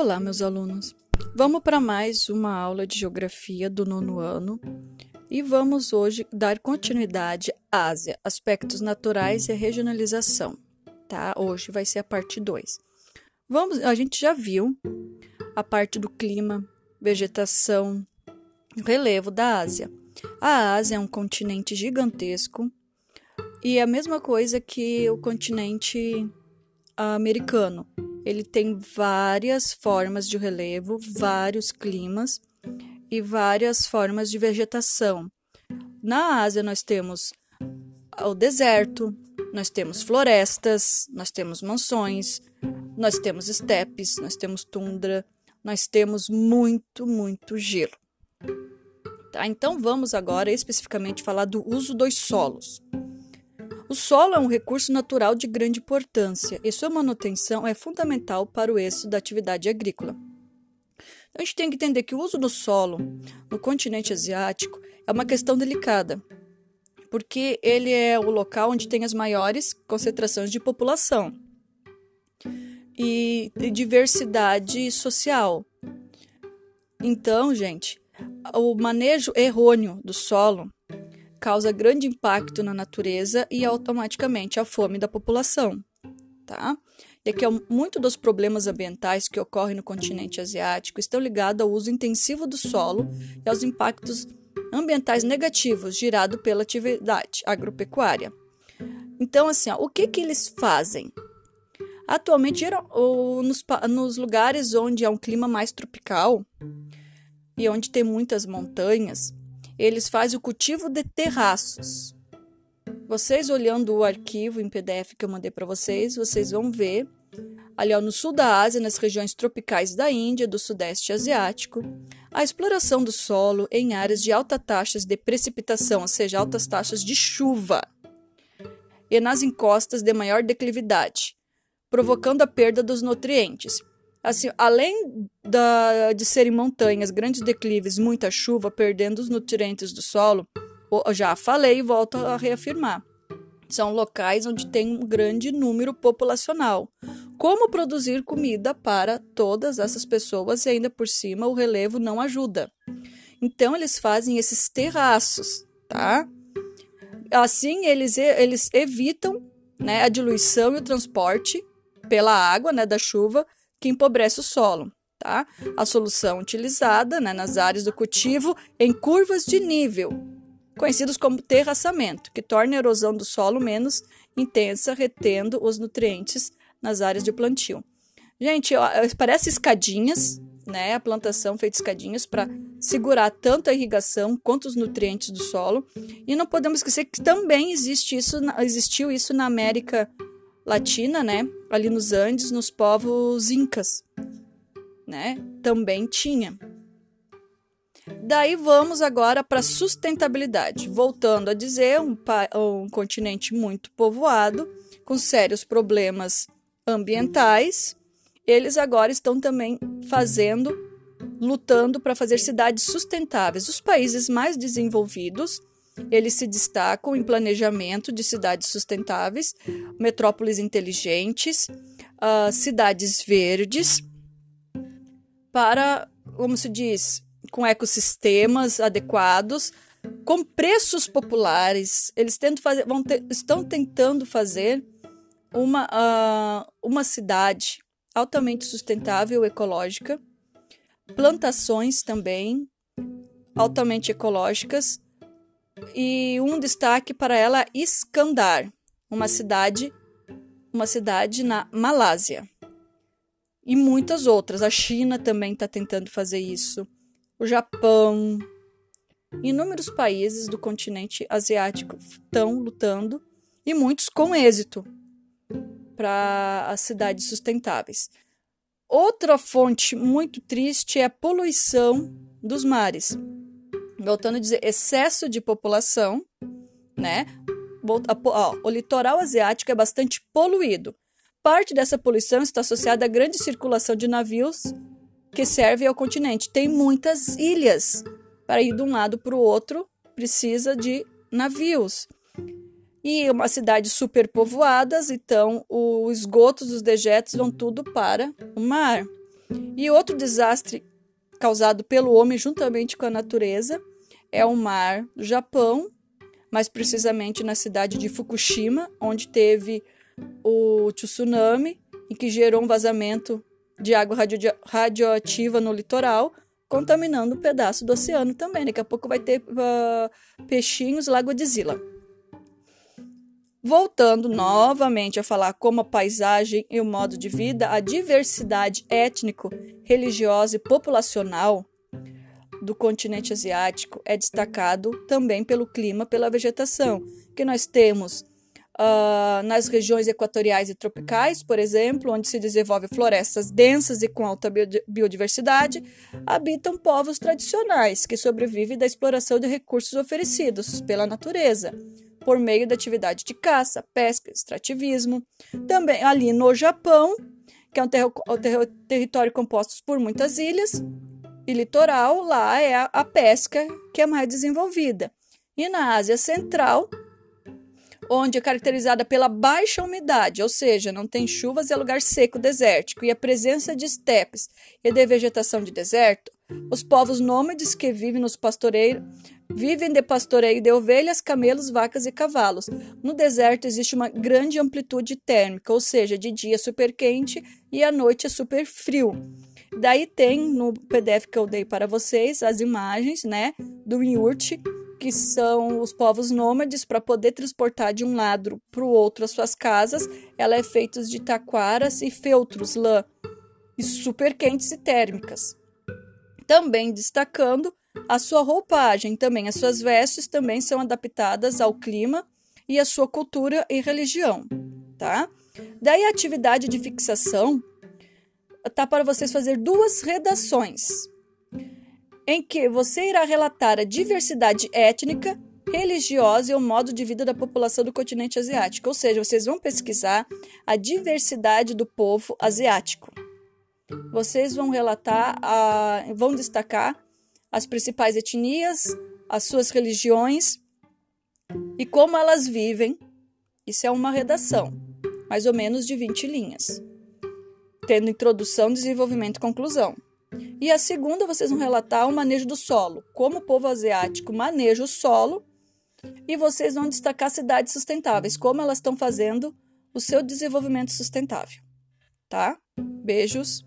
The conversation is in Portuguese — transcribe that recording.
Olá, meus alunos. Vamos para mais uma aula de geografia do nono ano e vamos hoje dar continuidade à Ásia, aspectos naturais e regionalização. Tá? Hoje vai ser a parte 2. Vamos, a gente já viu a parte do clima, vegetação, relevo da Ásia. A Ásia é um continente gigantesco e é a mesma coisa que o continente americano ele tem várias formas de relevo, vários climas e várias formas de vegetação. Na Ásia, nós temos o deserto, nós temos florestas, nós temos mansões, nós temos estepes, nós temos tundra, nós temos muito, muito gelo. Tá? Então vamos agora especificamente falar do uso dos solos. O solo é um recurso natural de grande importância e sua manutenção é fundamental para o êxito da atividade agrícola. A gente tem que entender que o uso do solo no continente asiático é uma questão delicada, porque ele é o local onde tem as maiores concentrações de população e diversidade social. Então, gente, o manejo errôneo do solo causa grande impacto na natureza e automaticamente a fome da população, tá? E aqui, muito dos problemas ambientais que ocorrem no continente asiático estão ligados ao uso intensivo do solo e aos impactos ambientais negativos gerados pela atividade agropecuária. Então, assim, ó, o que, que eles fazem? Atualmente, nos, nos lugares onde há um clima mais tropical e onde tem muitas montanhas, eles fazem o cultivo de terraços. Vocês olhando o arquivo em PDF que eu mandei para vocês, vocês vão ver ali ó, no sul da Ásia, nas regiões tropicais da Índia, do Sudeste Asiático, a exploração do solo em áreas de altas taxas de precipitação, ou seja, altas taxas de chuva, e nas encostas de maior declividade, provocando a perda dos nutrientes. Assim, além da, de serem montanhas, grandes declives, muita chuva, perdendo os nutrientes do solo, já falei e volto a reafirmar. São locais onde tem um grande número populacional. Como produzir comida para todas essas pessoas e ainda por cima o relevo não ajuda. Então eles fazem esses terraços, tá? Assim eles, eles evitam né, a diluição e o transporte pela água né, da chuva que empobrece o solo. Tá? A solução utilizada né, nas áreas do cultivo em curvas de nível, conhecidos como terraçamento, que torna a erosão do solo menos intensa, retendo os nutrientes nas áreas de plantio. Gente, parece escadinhas, né? A plantação feita escadinhas para segurar tanto a irrigação quanto os nutrientes do solo. E não podemos esquecer que também existe isso, existiu isso na América Latina, né? Ali nos Andes, nos povos incas, né? Também tinha. Daí vamos agora para sustentabilidade. Voltando a dizer, um, um continente muito povoado, com sérios problemas ambientais, eles agora estão também fazendo, lutando para fazer cidades sustentáveis. Os países mais desenvolvidos eles se destacam em planejamento de cidades sustentáveis, metrópoles inteligentes, uh, cidades verdes, para, como se diz, com ecossistemas adequados, com preços populares. Eles tentam fazer, vão estão tentando fazer uma, uh, uma cidade altamente sustentável, ecológica, plantações também altamente ecológicas e um destaque para ela Iskandar, uma cidade, uma cidade na Malásia. E muitas outras. A China também está tentando fazer isso. O Japão. Inúmeros países do continente asiático estão lutando e muitos com êxito para as cidades sustentáveis. Outra fonte muito triste é a poluição dos mares voltando a dizer, excesso de população, né? O litoral asiático é bastante poluído. Parte dessa poluição está associada à grande circulação de navios que servem ao continente. Tem muitas ilhas. Para ir de um lado para o outro, precisa de navios. E uma cidade superpovoadas, então os esgotos, os dejetos vão tudo para o mar. E outro desastre causado pelo homem juntamente com a natureza é o mar do Japão, mais precisamente na cidade de Fukushima, onde teve o tsunami e que gerou um vazamento de água radio radioativa no litoral, contaminando um pedaço do oceano também. Daqui a pouco vai ter uh, peixinhos, Lago de Zila. Voltando novamente a falar como a paisagem e o modo de vida, a diversidade étnico, religiosa e populacional do continente asiático é destacado também pelo clima, pela vegetação, que nós temos uh, nas regiões equatoriais e tropicais, por exemplo, onde se desenvolve florestas densas e com alta biodiversidade, habitam povos tradicionais que sobrevivem da exploração de recursos oferecidos pela natureza por meio da atividade de caça, pesca, extrativismo. Também ali no Japão, que é um ter ter território composto por muitas ilhas, e litoral, lá é a, pesca que é mais desenvolvida. E na Ásia Central, onde é caracterizada pela baixa umidade, ou seja, não tem chuvas é lugar seco desértico, e a presença de estepes e de vegetação de deserto, os povos nômades que vivem nos pastoreiros Vivem de pastoreio de ovelhas, camelos, vacas e cavalos. No deserto existe uma grande amplitude térmica, ou seja, de dia é super quente e à noite é super frio. Daí tem no PDF que eu dei para vocês as imagens, né, do Yurt, que são os povos nômades para poder transportar de um lado para o outro as suas casas. Ela é feita de taquaras e feltros, lã, e super quentes e térmicas. Também destacando a sua roupagem, também as suas vestes também são adaptadas ao clima e à sua cultura e religião, tá? Daí a atividade de fixação tá para vocês fazer duas redações, em que você irá relatar a diversidade étnica, religiosa e o modo de vida da população do continente asiático, ou seja, vocês vão pesquisar a diversidade do povo asiático. Vocês vão relatar, a, vão destacar as principais etnias, as suas religiões e como elas vivem. Isso é uma redação, mais ou menos de 20 linhas, tendo introdução, desenvolvimento e conclusão. E a segunda, vocês vão relatar o manejo do solo, como o povo asiático maneja o solo, e vocês vão destacar cidades sustentáveis, como elas estão fazendo o seu desenvolvimento sustentável. Tá? Beijos.